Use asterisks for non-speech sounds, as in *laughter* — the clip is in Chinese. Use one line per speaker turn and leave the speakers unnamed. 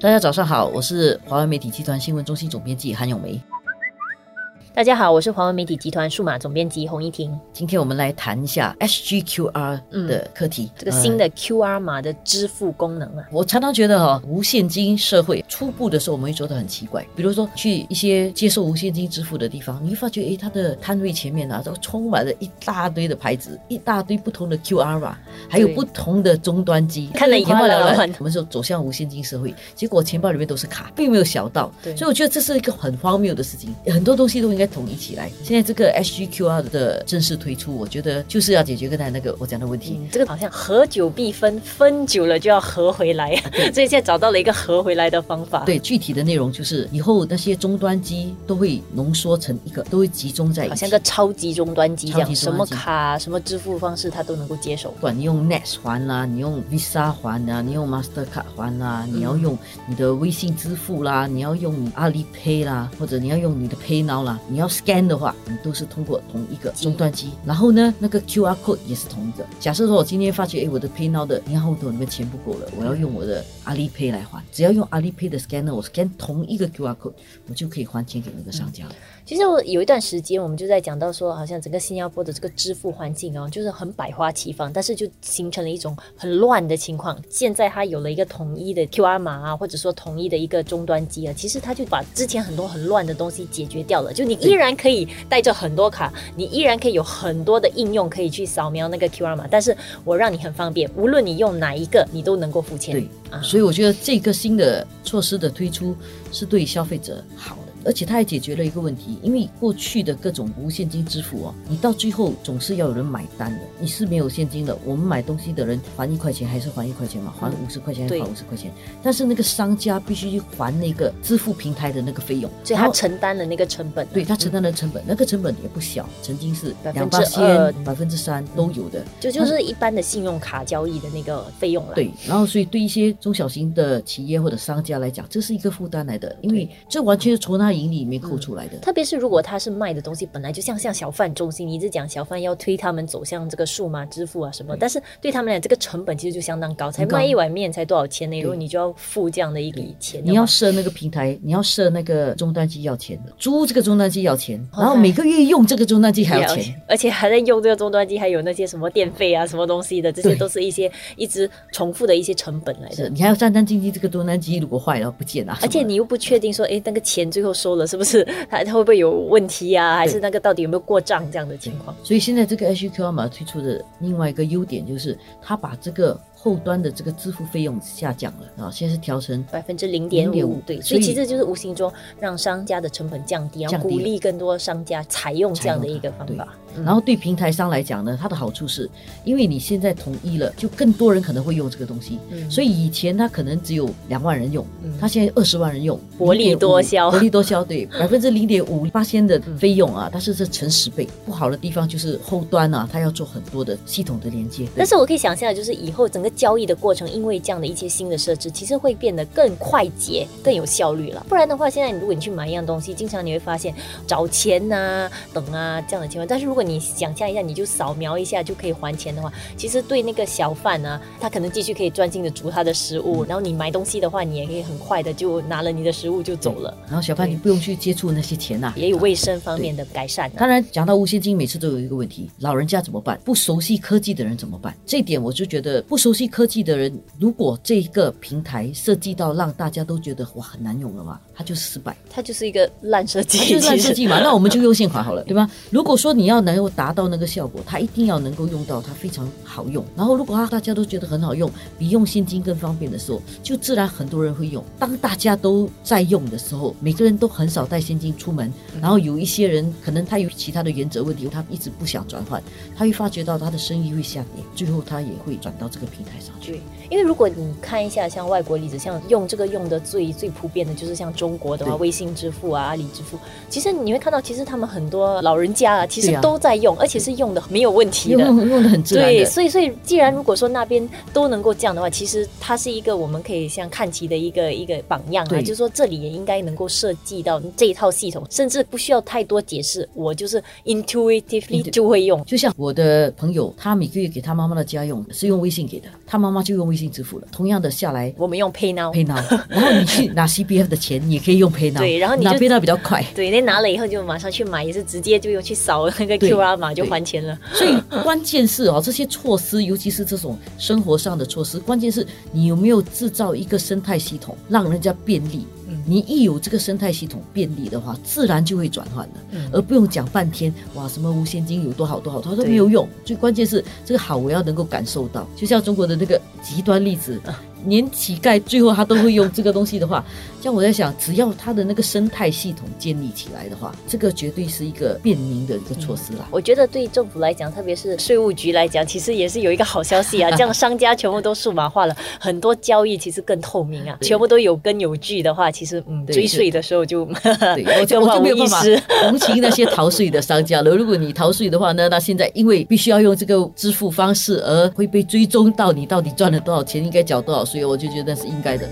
大家早上好，我是华为媒体集团新闻中心总编辑韩永梅。
大家好，我是华文媒体集团数码总编辑洪一婷。
今天我们来谈一下 SGQR 的课题，
这个新的 QR 码的支付功能啊。
我常常觉得哈，无现金社会初步的时候，我们会觉得很奇怪。比如说去一些接受无现金支付的地方，你会发觉，诶，它的摊位前面啊，都充满了一大堆的牌子，一大堆不同的 QR 码，还有不同的终端机，
看了眼花缭乱。
我们说走向无现金社会，结果钱包里面都是卡，并没有小到。所以我觉得这是一个很荒谬的事情，很多东西都应该。统一起来。现在这个 SGQR 的正式推出，我觉得就是要解决刚才那个我讲的问题。
这个好像合久必分，分久了就要合回来，*laughs* 所以现在找到了一个合回来的方法。
对，具体的内容就是以后那些终端机都会浓缩成一个，都会集中在一起，
好像个超级终端机这样，什么卡、什么支付方式它都能够接受。
不管你用 Net 还啦，你用 Visa 还啊，你用 Mastercard 还啦，你要用你的微信支付啦，你要用阿里 Pay 啦，或者你要用你的 PayNow 啦，你要 scan 的话，你都是通过同一个终端机。然后呢，那个 QR code 也是同一个。假设说我今天发觉，哎，我的 PayNow 的银行户头里面钱不够了，我要用我的阿里 Pay 来还。只要用阿里 Pay 的 scanner，我 scan 同一个 QR code，我就可以还钱给那个商家了。
其实我有一段时间，我们就在讲到说，好像整个新加坡的这个支付环境哦，就是很百花齐放，但是就形成了一种很乱的情况。现在它有了一个统一的 QR 码啊，或者说统一的一个终端机啊，其实它就把之前很多很乱的东西解决掉了。就你依然可以带着很多卡，你依然可以有很多的应用可以去扫描那个 QR 码，但是我让你很方便，无论你用哪一个，你都能够付钱。
对，啊所以我觉得这个新的措施的推出是对消费者好。而且它还解决了一个问题，因为过去的各种无现金支付哦，你到最后总是要有人买单的。你是没有现金的，我们买东西的人还一块钱还是还一块钱嘛？还五十块钱还五十块钱。但是那个商家必须去还那个支付平台的那个费用，
所以他承担了那个成本。
对他承担了成本，那个成本也不小，曾经是两八千、百分之三都有的。
就就是一般的信用卡交易的那个费用了。
对，然后所以对一些中小型的企业或者商家来讲，这是一个负担来的，因为这完全是从他盈利里面扣出来的。
特别是如果他是卖的东西本来就像像小贩中心，你一直讲小贩要推他们走向这个数码支付啊什么，但是对他们俩这个成本其实就相当高，才卖一碗面才多少钱呢？如果你就要付这样的一笔钱，
你要设那个平台，你要设那个终端机要钱的，租这个终端机要钱，然后每个月用这个终端机还要钱，
而且还在用这个终端机，还有那些什么电费啊什么东西的，这些都是一些 *laughs* 一直重复的一些成本来的。
你还要战战兢兢，这个终端机如果坏了不见啊，
而且你又不确定说，哎，那个钱最后收了是不是？*laughs* 它它会不会有问题呀？还是那个到底有没有过账这样的情况？
所以现在这个 HQR 码推出的另外一个优点就是，它把这个。后端的这个支付费用下降了啊，现在是调成
百分之零点五，对，所以其实就是无形中让商家的成本降低，然后鼓励更多商家采用这样的一个方法。
然后对平台商来讲呢，它的好处是，因为你现在统一了，就更多人可能会用这个东西。所以以前它可能只有两万人用，它现在二十万人用，
薄利多销，
薄利多销，对，*laughs* 百分之零点五八千的费用啊，但是这乘十倍。不好的地方就是后端啊，它要做很多的系统的连接。
但是我可以想象，就是以后整个交易的过程，因为这样的一些新的设置，其实会变得更快捷、更有效率了。不然的话，现在如果你去买一样东西，经常你会发现找钱呐、等啊这样的情况。但是如果你想象一下，你就扫描一下就可以还钱的话，其实对那个小贩呢，他可能继续可以专心的煮他的食物。然后你买东西的话，你也可以很快的就拿了你的食物就走了。
然后小贩你不用去接触那些钱呐，
也有卫生方面的改善。
当然，讲到无现金，每次都有一个问题：老人家怎么办？不熟悉科技的人怎么办？这点我就觉得不熟悉科技的人。如果这一个平台设计到让大家都觉得哇很难用了嘛，它就失败，
它就是一个烂设计，
就是烂设计嘛。*laughs* 那我们就用现款好了，对吧？如果说你要能够达到那个效果，它一定要能够用到它非常好用。然后如果它大家都觉得很好用，比用现金更方便的时候，就自然很多人会用。当大家都在用的时候，每个人都很少带现金出门，然后有一些人可能他有其他的原则问题，他一直不想转换，他会发觉到他的生意会下跌，最后他也会转到这个平台上去。
因为如果你看一下像外国例子，像用这个用的最最普遍的就是像中国的话，微信支付啊、阿里支付，其实你会看到，其实他们很多老人家啊，其实都在用，而且是用的没有问题的。
用用的很自然
对，所以所以既然如果说那边都能够这样的话，其实它是一个我们可以像看齐的一个一个榜样啊，就是说这里也应该能够设计到这一套系统，甚至不需要太多解释，我就是 intuitively 就会用。
就像我的朋友，他每个月给他妈妈的家用是用微信给的，他妈妈就用微信支付了。同样的下来
我们用 Pay Now。
，PayNow，然后你去拿 CBF 的钱，也可以用 PayNow。
对然后你
拿 PayNow 比较快。
对，那拿了以后就马上去买，也是直接就用去扫那个 QR 码就
对
还钱了。
所以关键是哦，这些措施，尤其是这种生活上的措施，关键是你有没有制造一个生态系统，让人家便利。
嗯
你一有这个生态系统便利的话，自然就会转换的，
嗯
而不用讲半天哇，什么无现金有多好多好，它都没有用。最关键是这个好，我要能够感受到。就像中国的那个极端例子，
啊
连乞丐最后他都会用这个东西的话，*laughs* 像我在想，只要他的那个生态系统建立起来的话，这个绝对是一个便民的一个措施啦。
我觉得对政府来讲，特别是税务局来讲，其实也是有一个好消息啊，*laughs* 这样商家全部都数码化了，很多交易其实更透明啊，全部都有根有据的话，其实嗯，
对
追税的时候就 *laughs*
对，我就没有办法
无一失。
同情那些逃税的商家了。如果你逃税的话呢，那现在因为必须要用这个支付方式，而会被追踪到你到底多少钱，应该缴多少税，我就觉得是应该的。